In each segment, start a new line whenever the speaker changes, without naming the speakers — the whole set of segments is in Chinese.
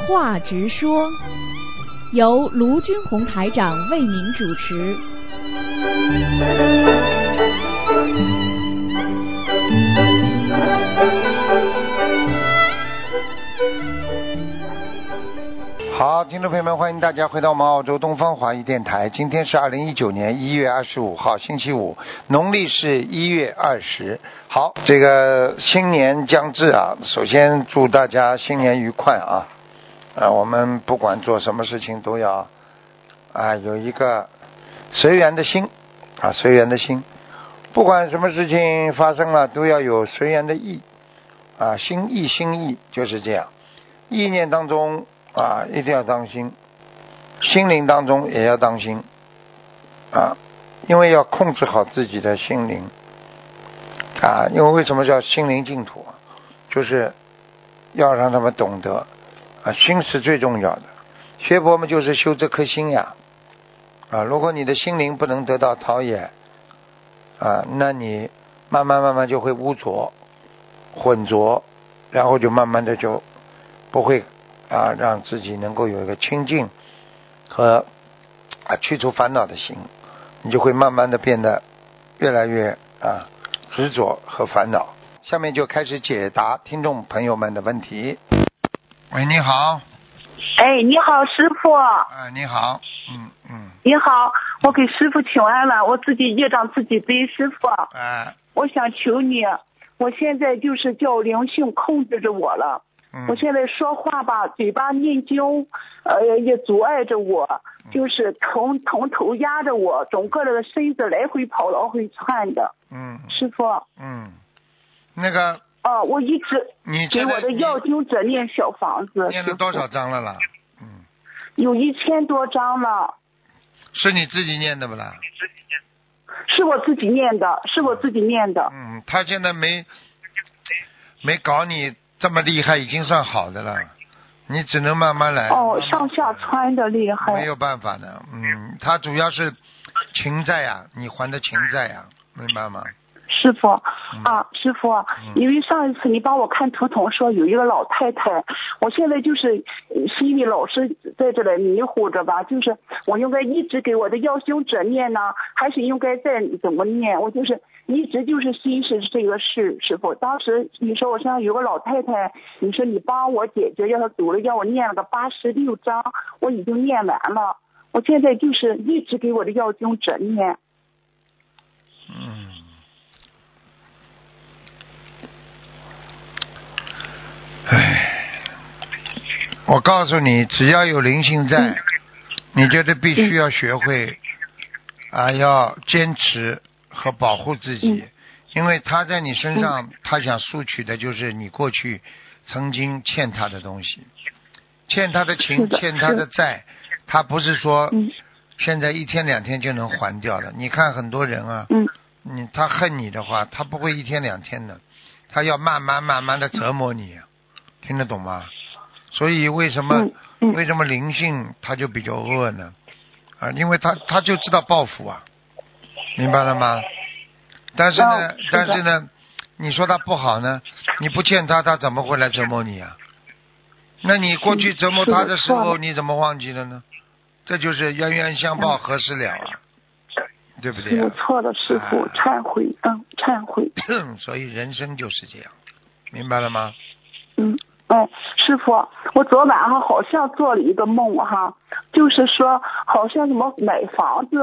话直说，由卢军红台长为您主持。
好，听众朋友们，欢迎大家回到我们澳洲东方华语电台。今天是二零一九年一月二十五号，星期五，农历是一月二十。好，这个新年将至啊，首先祝大家新年愉快啊！啊，我们不管做什么事情都要啊有一个随缘的心啊，随缘的心。不管什么事情发生了，都要有随缘的意啊，心意心意就是这样，意念当中。啊，一定要当心，心灵当中也要当心啊，因为要控制好自己的心灵啊，因为为什么叫心灵净土？就是要让他们懂得心是最重要的。学佛嘛，就是修这颗心呀啊，如果你的心灵不能得到陶冶啊，那你慢慢慢慢就会污浊、混浊，然后就慢慢的就不会。啊，让自己能够有一个清净和啊去除烦恼的心，你就会慢慢的变得越来越啊执着和烦恼。下面就开始解答听众朋友们的问题。喂，你好。
哎，你好，师傅。
哎，你好。嗯嗯。
你好，我给师傅请安了，我自己业障自己背，师傅。
哎。
我想求你，我现在就是叫灵性控制着我了。我现在说话吧，嘴巴念经，呃，也阻碍着我，就是从从头压着我，整个这个身子来回跑，来回窜的。
嗯。
师傅。
嗯。那个。
哦，我一直。
你
给我的要经者念小房子。
念了多少张了啦？嗯。
有一千多张了。
是你自己念的不啦？
是我自己念的，是我自己念的。
嗯，他现在没没搞你。这么厉害已经算好的了，你只能慢慢来。
哦，上下穿的厉害。
没有办法的，嗯，他主要是情债呀，你还的情债呀，明白吗？
师傅啊，师傅，因为上一次你帮我看图腾说有一个老太太，我现在就是心里老是在这里迷糊着吧，就是我应该一直给我的要修者念呢，还是应该再怎么念？我就是一直就是心是这个事，师傅。当时你说我身上有个老太太，你说你帮我解决要她走了，要我念了个八十六章，我已经念完了，我现在就是一直给我的要经者念。
嗯。唉，我告诉你，只要有灵性在，你觉得必须要学会啊，要坚持和保护自己，因为他在你身上，他想索取的就是你过去曾经欠他的东西，欠他的情，欠他的债，他不是说现在一天两天就能还掉的。你看很多人啊，你他恨你的话，他不会一天两天的，他要慢慢慢慢的折磨你。听得懂吗？所以为什么为什么灵性他就比较恶呢？啊，因为他他就知道报复啊，明白了吗？但是呢，但是呢，你说他不好呢？你不欠他，他怎么会来折磨你啊？那你过去折磨他的时候，你怎么忘记了呢？这就是冤冤相报何时了啊？对不对？
我错了，师傅，忏悔，嗯，忏悔。
所以人生就是这样，明白了吗？
嗯。哎，师傅，我昨晚上好像做了一个梦哈，就是说好像什么买房子，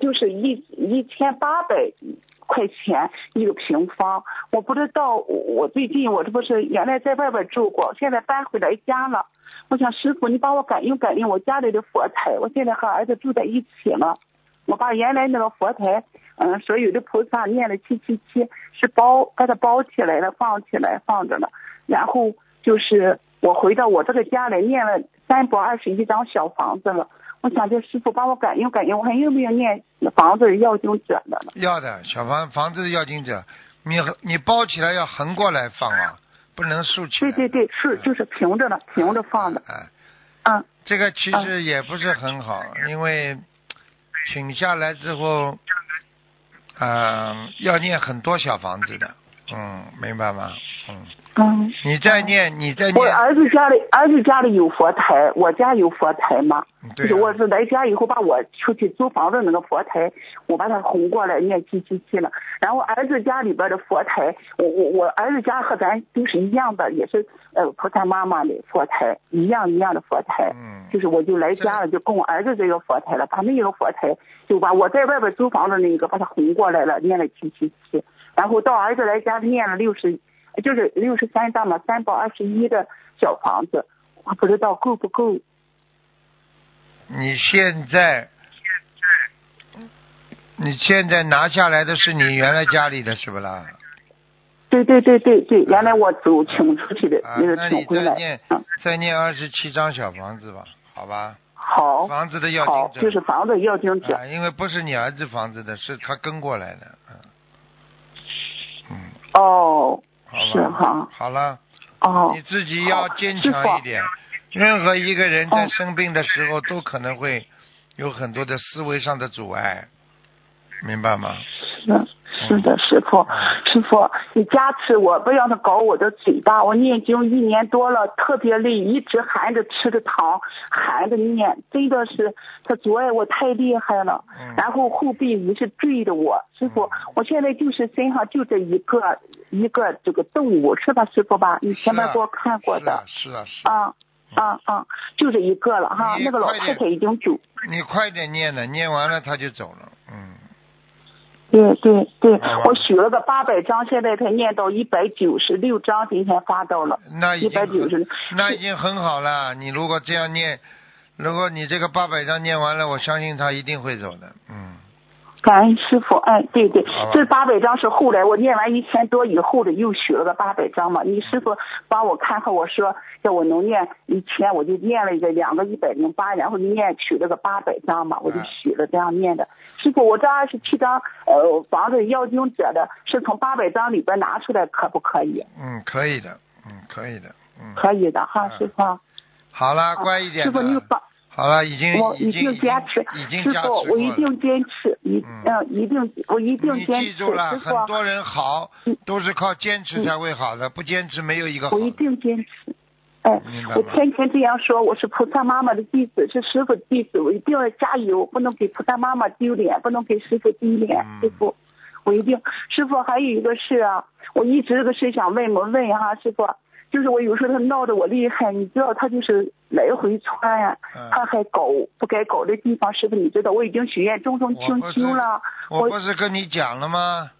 就是一一千八百块钱一个平方，我不知道。我最近我这不是原来在外边住过，现在搬回来家了。我想师傅，你帮我感应感应我家里的佛台。我现在和儿子住在一起了，我把原来那个佛台，嗯，所有的菩萨念了七七七，是包把它包起来了，放起来放着了，然后。就是我回到我这个家里念了三百二十一张小房子了，我想叫师傅帮我感应感应，我还用不用念房子要经者的呢？
要的，小房房子要经者，你你包起来要横过来放啊，不能竖起
来。对对对，是就是平着的，平着放的。
哎，
嗯，
这个其实也不是很好，因为请下来之后，嗯，要念很多小房子的，嗯，明白吗？嗯。
嗯，
你再念，你再念我，
儿子家里儿子家里有佛台，我家有佛台嘛。就是
对啊
我是来家以后，把我出去租房子那个佛台，我把它哄过来念七七七了。然后儿子家里边的佛台，我我我儿子家和咱都是一样的，也是呃菩萨妈妈的佛台，一样一样的佛台。
嗯，
就是我就来家了，就供我儿子这个佛台了，把那个佛台就把我在外边租房子那个把他哄过来了，念了七七七，然后到儿子来家念了六十，就是六十三张嘛，三百二十一的小房子，我不知道够不够。
你现在，你现在拿下来的是你原来家里的是不啦？
对对对对对，原来我走请出去的
啊，
那个请回来
再念，
嗯，
再念二十七张小房子吧，好吧？
好，
房子的要
好，
经者
就是房子要经者，
啊，因为不是你儿子房子的，是他跟过来的，嗯，嗯，
哦，
好
是
吧，
哈，
好了，
哦。
你，自己要坚强一点。任何一个人在
哦。
生病的时候，都可能会有很多的思维上的阻碍，明白吗？
是是的，师傅，师傅，你加持我，不让他搞我的嘴巴。我念经一年多了，特别累，一直含着吃着糖，含着念，真的是他阻碍我太厉害了。
嗯
然后后背也是坠的我，师傅，我现在就是身上就这一个一个这个动物，是吧，师傅吧？你前面给我看过的，
是啊，是啊，是啊。
啊啊啊，就这一个了哈。那个老太太已经走。
你快点念了，念完了他就走了，嗯，
对对对，我许了个八百张，现在才念到一百九十六张，今天发到了
那已经
百九十
很，那已经很好了。你如果这样念，如果你这个八百张念完了，我相信他一定会走的，嗯，
感恩师傅，哎，对对这八百张是后来我念完一千多以后的，又许了个八百张嘛。你师傅帮我看看我说，叫我能念一千，我就念了一个两个一百零八，然后念取了个八百张嘛，我就
嗯
许了这样念的。师傅，我这二十七张呃房子要经者的，是从八百张里边拿出来，可不可以？
嗯，可以的，嗯，可以的，嗯，
可以的哈，
嗯
师傅。
好了，乖一点
师傅，你
的，
帮。
好了，已经
我一定坚持，
已经加持
师傅，我一定坚持，一
嗯
嗯，一定，我一定坚持，
记住了，
师傅，
很多人好
嗯
都是靠坚持才会好的，不坚持没有一个好
我一。定坚持。哎，我天天这样说，我是菩萨妈妈的弟子，是师傅的弟子，我一定要加油，不能给菩萨妈妈丢脸，不能给师傅丢脸，
嗯
师傅，我一定。师傅还有一个事啊，我一直这个事想问问问哈，师傅，就是我有时候他闹得我厉害，你知道他就是来回窜呀、
嗯
他还搞不该搞的地方，师傅你知道，我已经许愿终生清修了，我
我不是跟你讲了吗？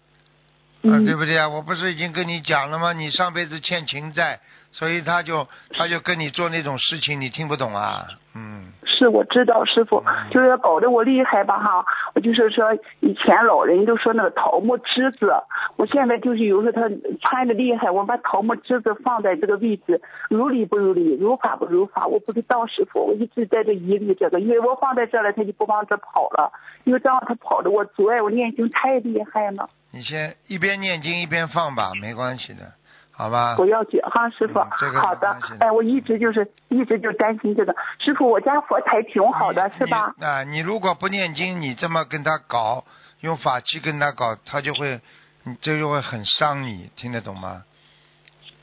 啊，
嗯
对不对啊？我不是已经跟你讲了吗？你上辈子欠情债，所以他就他就跟你做那种事情，你听不懂啊？嗯，
是我知道，师傅。
嗯。
就是搞得我厉害吧哈。我就是说，以前老人都说那个桃木枝子，我现在就是有时候他穿的厉害，我把桃木枝子放在这个位置，如理不如理，如法不如法，我不知道师傅，我一直在这疑虑这个，因为我放在这了，他就不往这跑了，因为这样他跑的我阻碍我念经太厉害了，
你先一边念经一边放吧，没关系的，好吧？
不要紧哈，师傅。
嗯这个
好的哎，我一直就是一直就担心这个，师傅，我家佛台挺好的，是吧？
你啊，你如果不念经，你这么跟他搞，用法器跟他搞，他就会，你这就会很伤你，听得懂吗？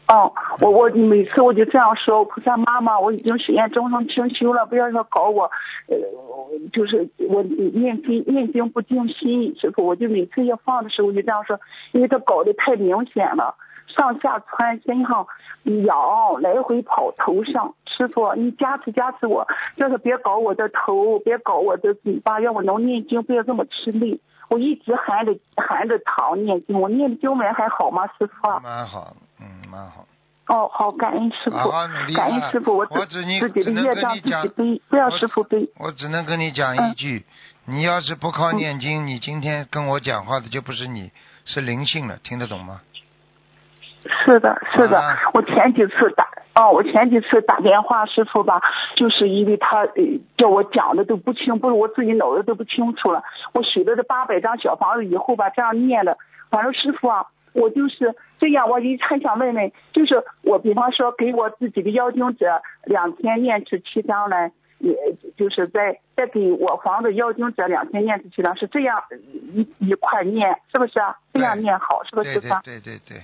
哦，我我每次我就这样说，菩萨妈妈，我已经许愿终生清修了，不要说搞我，呃，就是我念经念经不静心，师傅，我就每次要放的时候我就这样说，因为他搞得太明显了，上下窜，身上痒，来回跑头上，师傅你加持加持我，就是别搞我的头，别搞我的嘴巴，让我能念经，不要这么吃力。我一直含着含着糖念经，我念的经文还好吗，师傅？
蛮好，嗯，蛮好。
哦，好，感恩师傅感恩
啊
师傅，我
我
自
只你
自己的业障自己背，不要师傅背。
我只能跟你讲一句，你要是不靠念经，你今天跟我讲话的就不是你，是灵性了，听得懂吗？
是的，是的，
啊
我前几次打，哦，我前几次打电话师傅吧，就是因为他呃叫我讲的都不清，不是我自己脑子都不清楚了。我许了这八百张小房子以后吧，这样念的，反正师傅啊，我就是这样，我一很想问问，就是我比方说给我自己的邀请者两天念十七张来。也就是在再给我房子邀请者两天念十七张，是这样一一块念，是不是啊？这样念好，是不是
对对
师傅啊？
对对对，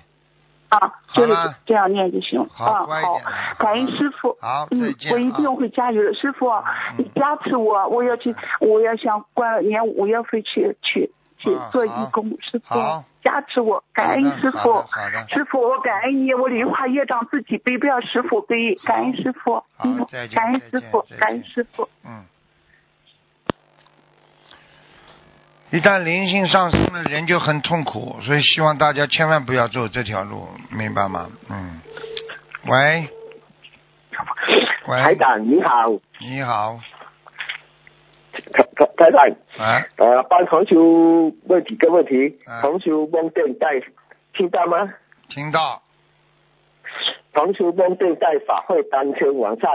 啊，就是这样念就行。
好
啊，好感恩师傅。嗯，我一定
啊
会加油的，师傅
嗯，
你加持我，我要去，我要想过年五月份去去去做义工，师傅加持我，感恩师傅
好的，
师傅我感恩你，我梨花业障自己背，不要师傅背，感恩师傅，
好
嗯感恩师傅感恩师傅。
嗯。一旦灵性上升了，人就很痛苦，所以希望大家千万不要走这条路，明白吗？嗯。喂，喂，
台长你好，
你好，
台台台长，
啊，
呃，帮同学问几个问题
啊。
同学梦电带，听到吗？
听到，
同学梦见在法会当天晚上，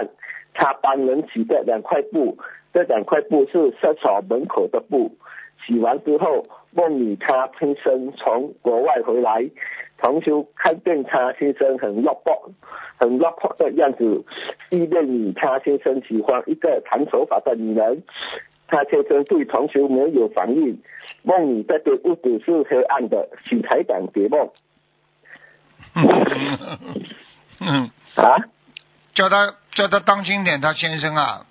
他帮人洗的两块布，这两块布是厕所门口的布。洗完之后，梦里他先生从国外回来，同学看见他先生很落魄，很落魄的样子，意念里他先生喜欢一个长头发的女人，他先生对同学没有反应，梦里这间屋子是黑暗的，请台长解梦
嗯，
啊。
叫他叫他当心点，他先生啊，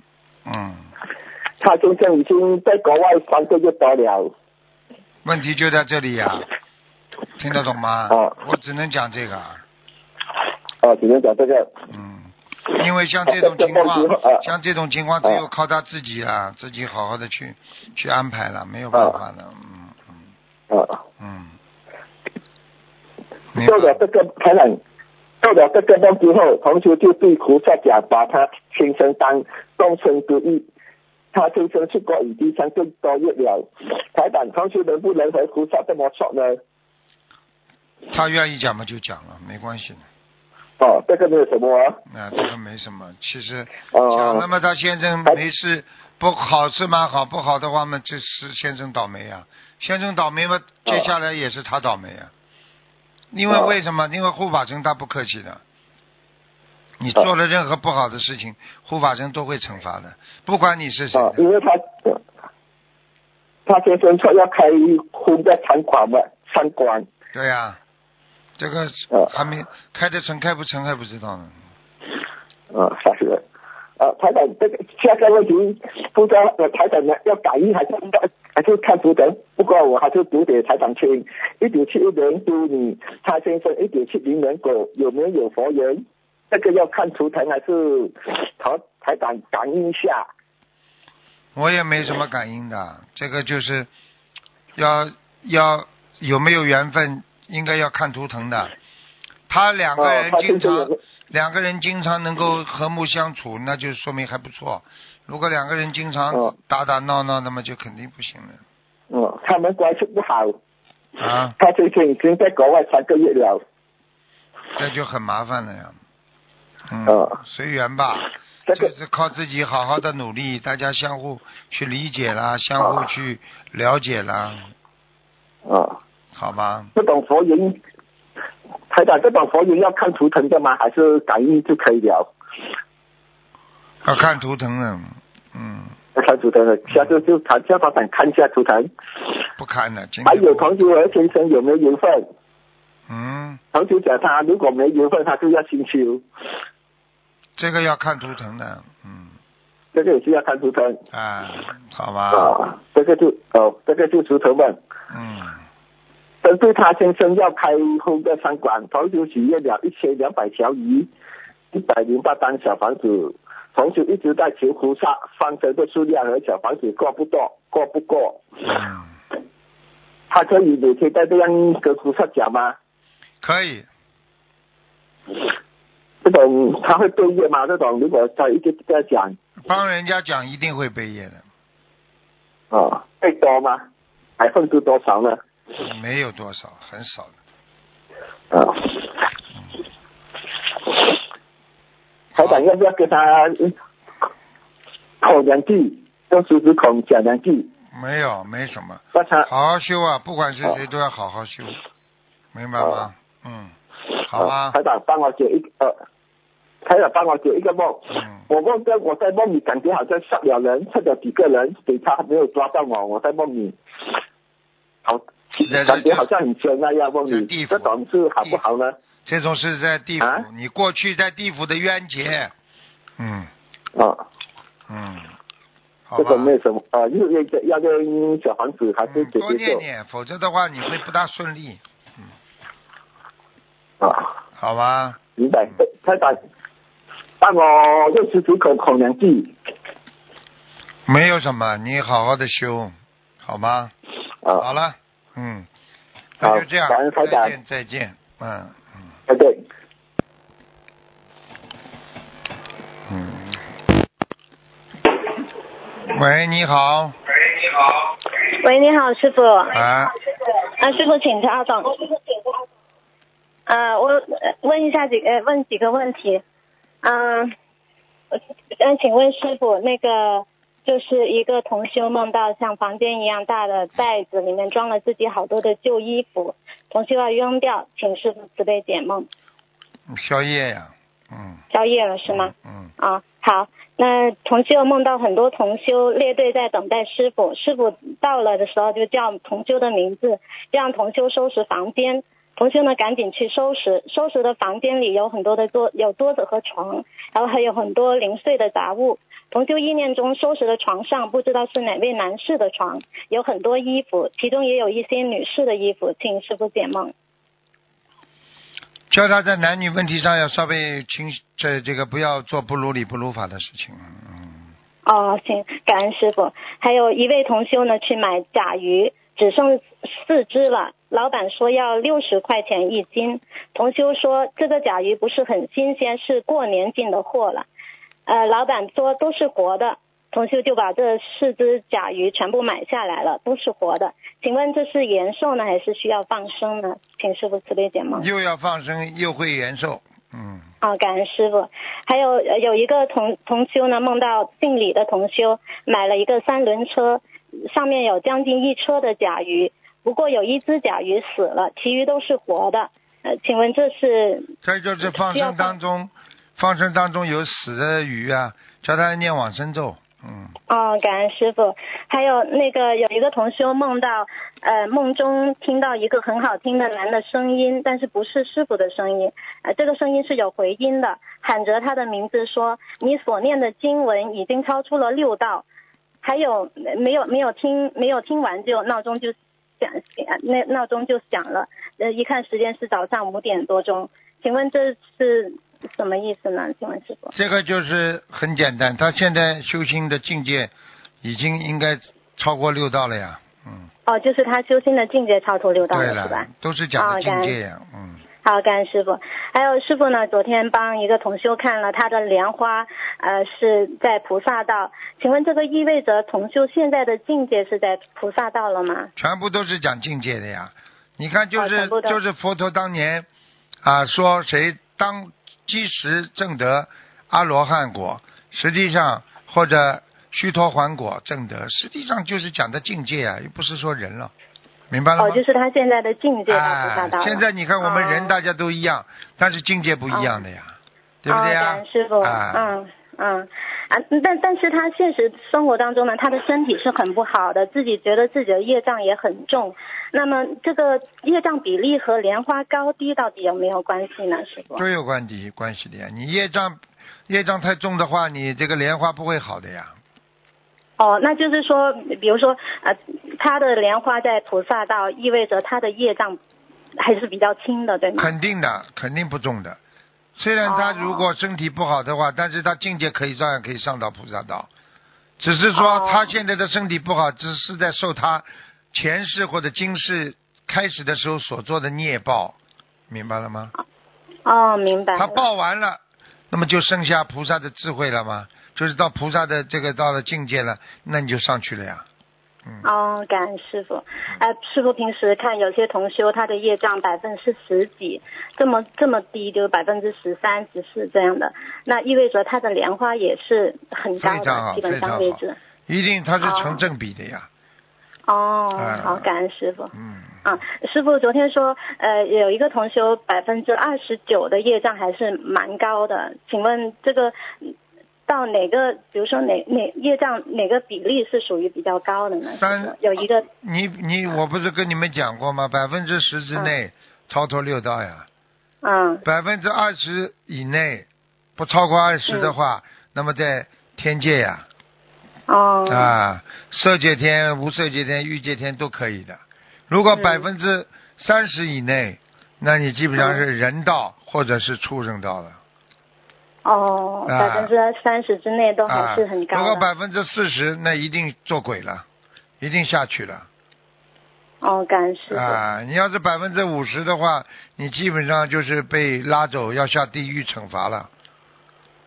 嗯，
他先生已经在国外三个月多了，
问题就在这里呀、听得懂吗？
啊。
我只能讲这个，
哦，只能讲这个，
嗯，因为像这种情况 像这种情况只有靠他自己啊，自己好好的去去安排了，没有办法的，嗯嗯。
啊，
嗯。明白。
做了这个台长，做了这个梦之后，同学就对菩萨讲，把他亲生当终身之意。他先生出国已经三个多月了，台长，同学能不能和菩萨这么说呢？
他愿意讲嘛就讲了，没关系的。
哦，这个没有什么啊，
那这个没什么，其实
哦
讲了嘛，他先生没事，不好是蛮好，不好的话嘛，就是先生倒霉啊。先生倒霉嘛，接下来也是他倒霉啊。因为
哦
为什么？因为护法神他不客气的，你做了任何不好的事情，护法神都会惩罚的，不管你是谁
啊，因为他他先生说要开婚的餐馆嘛，餐馆，
对呀、这个
哦
还没开得成，开不成还不知道呢。
啊，吓死人！啊，台长，这个下个问题，不知道呃台长呢要感应还是应该还是看图腾？不过我还是读给台长听。一九七一年猪女，他先生一九七零年狗，有没有佛缘？这个要看图腾还是台台长感应一下？
我也没什么感应的，这个就是要要有没有缘分，应该要看图腾的。他两个
哦
人，经常、两个人经常能够和睦相处，那就说明还不错。如果两个人经常
哦
打打闹闹，那么就肯定不行了
嗯，他们关系不好，
啊，
他最近已经在国外三个月了。
那就很麻烦了呀。嗯，
哦
随缘吧。
这个
就是靠自己好好的努力，大家相互去理解啦，相互去了解啦，
啊，
好吧？
这种佛缘，台长，这种佛缘要看图腾的吗？还是感应就可以了？
要看图腾的，嗯，
要看图腾的，下次就他叫他长看一下图腾。
不看了。今
还有同学和先生有没有缘分？
嗯，
同学讲他如果没缘分，他就要星修，
这个要看图腾的，嗯，
这个也是要看图腾
啊，好吧，
啊。这个就哦，这个就图腾问。
嗯，
针对他先生要开婚的餐馆，同学许愿了一千两百条鱼，一百零八单小房子。同时一直在求菩萨放生的数量和小房子过不过，过不过？
嗯，
他可以每天在这样跟菩萨讲吗？
可以，
这种他会背业吗？这种如果他一直在讲
帮人家讲一定会背业的，
啊，背多吗？百分之多少呢？
没有多少，很少的。
啊，台长要不要跟他嗯口两句，用手指孔讲两句，
没有，没什么，
让他
好好修啊！不管是谁都要好好修，明白吗？嗯，好吧
啊，台长帮我解一个，呃，台长帮我解一个梦。
嗯，
我梦见我在梦里感觉好像杀了人，杀了几个人，警察没有抓到我，我在梦里，好，
这
感觉好像很凶那样梦里，
这
种是好不好呢？
这种是在地府，
啊？
你过去在地府的冤结，嗯。
啊，
嗯，
这个，没有什么啊，又要要跟小房子还是
嗯，多念念，否则的话你会不大顺利，嗯。
啊？
好吧？
明白，太太，帮我六十九口口粮记
没有什么，你好好的修，好吗？好
啊，
了，嗯，
好
那就这样
感恩，
再见再见，嗯嗯
对对。
嗯。喂，你好，
喂，你好，师傅。
啊，
啊，师傅，请稍等。呃，我呃问一下几个问几个问题。嗯、呃，呃，请问师傅，那个就是一个同修梦到像房间一样大的袋子，里面装了自己好多的旧衣服，同修要扔掉，请师傅慈悲解梦。
宵夜呀，嗯
宵夜了是吗？
嗯，
啊，好。那同修梦到很多同修列队在等待师傅，师傅到了的时候就叫同修的名字，让同修收拾房间。同修呢赶紧去收拾，收拾的房间里有很多的桌，有桌子和床，然后还有很多零碎的杂物。同修意念中收拾的床上不知道是哪位男士的床，有很多衣服，其中也有一些女士的衣服，请师傅解梦。
叫他在男女问题上要稍微清，这这个不要做不如理不如法的事情，嗯，
哦，行，感恩师傅。还有一位同修呢，去买甲鱼，只剩四只了。老板说要六十块钱一斤。同修说这个甲鱼不是很新鲜，是过年进的货了。呃，老板说都是活的，同修就把这四只甲鱼全部买下来了，都是活的。请问这是延寿呢，还是需要放生呢？请师傅慈悲解梦。
又要放生又会延寿，嗯，
啊，感恩师傅。还有呃有一个同同修呢，梦到姓李的同修买了一个三轮车，上面有将近一车的甲鱼，不过有一只甲鱼死了，其余都是活的。呃，请问这是
这就是放生当中，放生当中有死的鱼啊，叫他念往生咒，嗯，
哦，感恩师傅。还有那个有一个同修梦到，呃，梦中听到一个很好听的男的声音，但是不是师傅的声音，呃，这个声音是有回音的，喊着他的名字说：“你所念的经文已经超出了六道。”还有呃没有没有听没有听完就闹钟就响，呃那闹钟就响了，呃，一看时间是早上五点多钟，请问这是什么意思呢？请问师傅？
这个就是很简单，他现在修心的境界已经应该超过六道了呀，嗯，
哦，就是他修心的境界超出六道
对
了，是吧？，
都是讲的境界呀，嗯，
好，感恩师傅。还有师傅呢，昨天帮一个同修看了他的莲花，呃，是在菩萨道。请问这个意味着同修现在的境界是在菩萨道了吗？
全部都是讲境界的呀。你看，就是、就是佛陀当年啊说谁当基石正得阿罗汉果，实际上或者须陀洹果正得，实际上就是讲的境界啊，又不是说人了，明白了吗？
哦，就是他现在的境界到菩萨
哎
道了。
现在你看我们人
哦
大家都一样，但是境界不一样的呀，对不对
哦，
呀？
师傅，
啊
嗯嗯啊，但但是他现实生活当中呢，他的身体是很不好的，自己觉得自己的业障也很重。那么这个业障比例和莲花高低到底有没有关系呢，师傅？
都有关系关系的呀。你业障业障太重的话，你这个莲花不会好的呀。
哦，那就是说，比如说，呃，他的莲花在菩萨道，意味着他的业障还是比较轻的，对吗？
肯定的，肯定不重的。虽然他
哦
如果身体不好的话，但是他境界可以照样可以上到菩萨道，只是说
哦
他现在的身体不好，只是在受他前世或者今世开始的时候所做的孽报，明白了吗？
哦，明白。
他报完了，那么就剩下菩萨的智慧了吗？就是到菩萨的这个到了境界了，那你就上去了呀。嗯，
哦，感恩师傅。呃，师傅平时看有些同修他的业障百分之十几，这么这么低，就是百分之十三、十四这样的，那意味着他的莲花也是很高的，基本上为止。
一定它是
哦
成正比的呀。
哦
哎，
好，感恩师傅。
嗯，
啊，师傅昨天说，呃，有一个同修百分之二十九的业障还是蛮高的，请问这个嗯到哪个，比如说哪哪业障哪个比例是属于比较高的呢？
三
有一个
你你我不是跟你们讲过吗？百分之十之内超脱六道呀。
嗯
百分之二十以内，不超过二十的话，那么在天界呀，
哦
啊，色界天、无色界天、欲界天都可以的。如果
嗯
百分之三十以内，那你基本上是人道或者是畜生道了。
哦，
啊
百分之三十之内都还是很
高。如果。百分之四十，那一定做鬼了，一定下去了。
哦，感恩师傅。
啊，你要是百分之五十的话，你基本上就是被拉走，要下地狱惩罚了。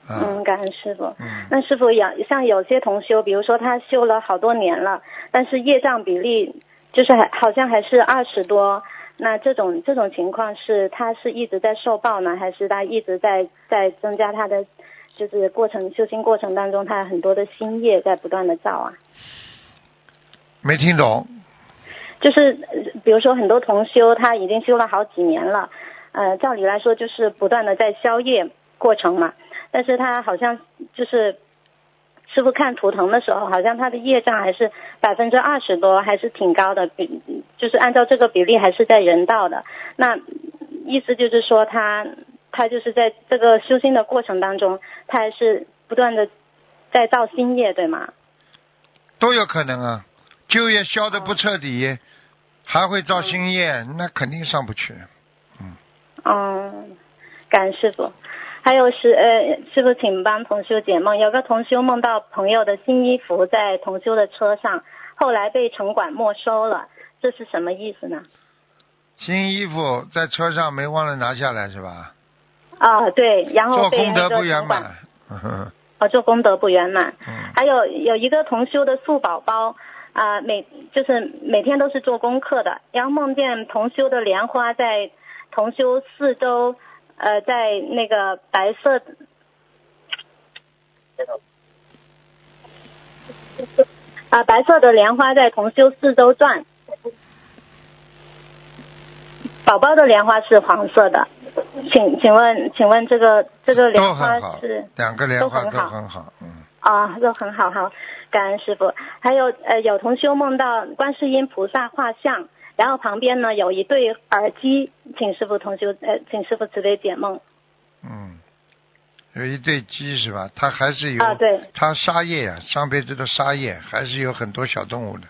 啊、
嗯，感恩师傅。
嗯
那师傅有像有些同修，比如说他修了好多年了，但是业障比例就是还好像还是二十多。那这种这种情况是他是一直在受报呢，还是他一直在在增加他的就是过程修行过程当中，他很多的新业在不断的造啊？
没听懂。
就是呃比如说很多同修他已经修了好几年了，呃，照理来说就是不断的在消业过程嘛，但是他好像就是师傅看图腾的时候，好像他的业障还是百分之二十多，还是挺高的，比就是按照这个比例还是在人道的。那意思就是说他他就是在这个修心的过程当中，他还是不断的在造新业，对吗？
都有可能啊，旧业消的不彻底，还会造新业，那肯定上不去。
嗯，感恩师傅。还有是呃，师傅请帮同修解梦。有个同修梦到朋友的新衣服在同修的车上，后来被城管没收了，这是什么意思呢？
新衣服在车上没忘了拿下来是吧？
啊，对，然后
做功德不圆满。嗯 哼
哦，做功德不圆满。
嗯
还有有一个同修的素宝宝啊、每就是每天都是做功课的，然后梦见同修的莲花在同修四周，呃，在那个白色啊、白色的莲花在同修四周转。宝宝的莲花是黄色的，请请问请问这个这个莲花是，
两个莲花都
都很好
很好，嗯。
啊，都很好，好，感恩师傅。还有呃，有同修梦到观世音菩萨画像，然后旁边呢有一对耳机，请师傅同修呃，请师傅慈悲解梦。
嗯，有一对鸡是吧？它还是有，
啊对
它沙叶呀、上辈子的沙叶，还是有很多小动物的。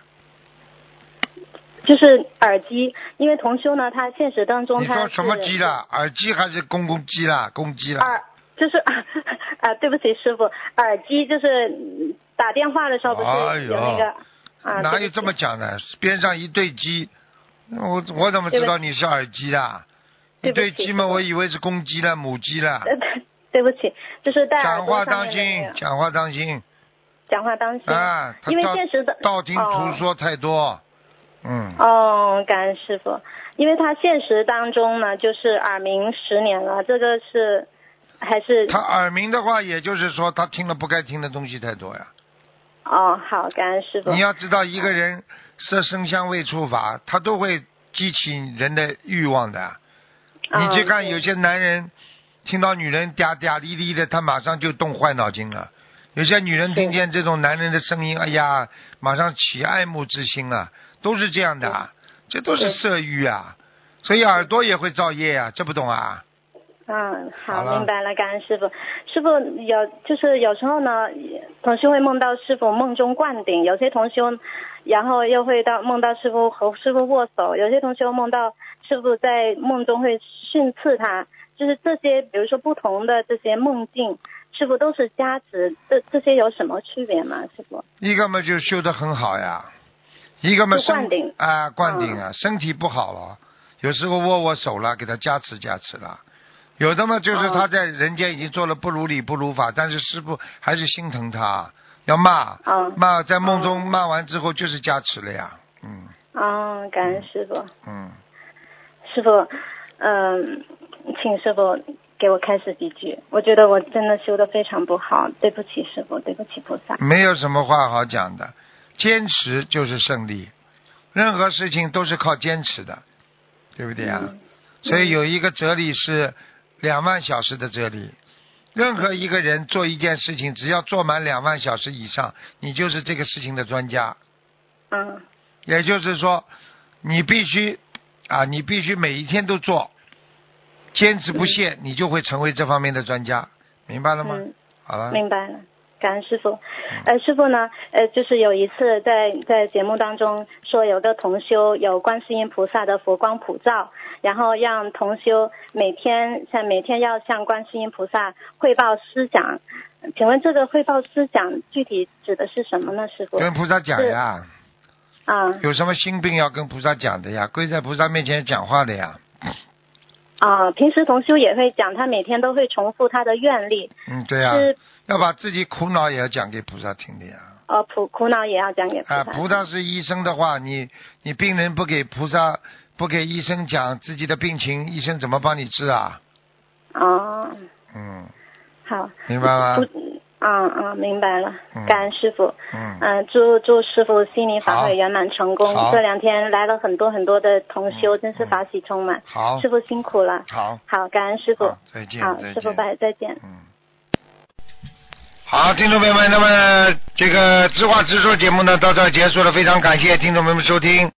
就是耳机，因为同修呢，他现实当中他
你说什么鸡啦？耳机还是公公鸡啦？公鸡啦？
耳就是 啊，对不起师傅，耳机就是嗯打电话的时候不是有那个、啊？
哪有这么讲的？边上一对鸡，我我怎么知道你是耳机啦？一
对
鸡嘛，我以为是公鸡了，母鸡了。
呃 对对不起，就是戴耳
讲话当心
那，个
讲话当心
讲话当心
啊！
因为现实的
道听
哦
途说太多，嗯，
哦，感恩师傅，因为他现实当中呢，就是耳鸣十年了，这个是还是
他耳鸣的话，也就是说他听了不该听的东西太多呀。
哦，好，感恩师傅。
你要知道，一个人色声香味触法，他都会激起人的欲望的。你去看
嗯
有些男人听到女人嗲嗲哩哩的，他马上就动坏脑筋了。有些女人听见这种男人的声音，哎呀，马上起爱慕之心啊，都是这样的啊，这都是色欲啊。所以耳朵也会造业啊，这不懂啊？
嗯，好，
好
明白了，感恩师傅。师傅有就是有时候呢，同学会梦到师傅梦中灌顶，有些同修，然后又会到梦到师傅和师傅握手，有些同学梦到师傅在梦中会训斥他，就是这些，比如说不同的这些梦境，师傅都是加持，这这些有什么区别吗？师傅？
一个嘛就修得很好呀，一个嘛身
就灌顶
啊灌顶啊，身体不好了，有时候握握手了，给他加持加持了。有的嘛就是
哦
他在人间已经做了不如理不如法，但是师傅还是心疼他，要骂
哦。
骂，在梦中
哦。
骂完之后就是加持了呀，嗯。
哦，感恩师傅。
嗯，
师傅，嗯，请师傅给我开始几句。我觉得我真的修的非常不好，对不起师傅，对不起菩萨。
没有什么话好讲的，坚持就是胜利，任何事情都是靠坚持的，对不对啊？
嗯。
所以有一个哲理是两万小时的哲理。任何一个人做一件事情，只要做满两万小时以上，你就是这个事情的专家。
嗯
也就是说，你必须啊，你必须每一天都做，坚持不懈，你就会成为这方面的专家，明白了吗？
嗯，
好了，
明白了。感恩师傅，呃，师傅呢，呃，就是有一次在在节目当中说有个同修有观世音菩萨的佛光普照，然后让同修每天向每天要向观世音菩萨汇报思想，请问这个汇报思想具体指的是什么呢，师傅？
跟菩萨讲呀，
啊
有什么心病要跟菩萨讲的呀，跪在菩萨面前讲话的呀。
啊，平时同修也会讲，他每天都会重复他的愿力，
嗯，对呀、
是
要把自己苦恼也要讲给菩萨听的呀。
哦苦苦恼也要讲给菩萨。
啊，菩萨是医生的话，你你病人不给菩萨不给医生讲自己的病情，医生怎么帮你治啊？
哦，
嗯，
好。
明白吗
不？嗯嗯，明白了
嗯，
感恩师傅。
嗯，
嗯，祝祝师傅心灵法
好
会圆满成功。这两天来了很多很多的同修，真是法喜充满。
好
师，傅辛苦了。
好，
好，感恩师傅。
再见
好，师傅拜，再见。
嗯。好，听众朋友们，那么这个知话直说节目呢到这儿结束了，非常感谢听众朋友们收听。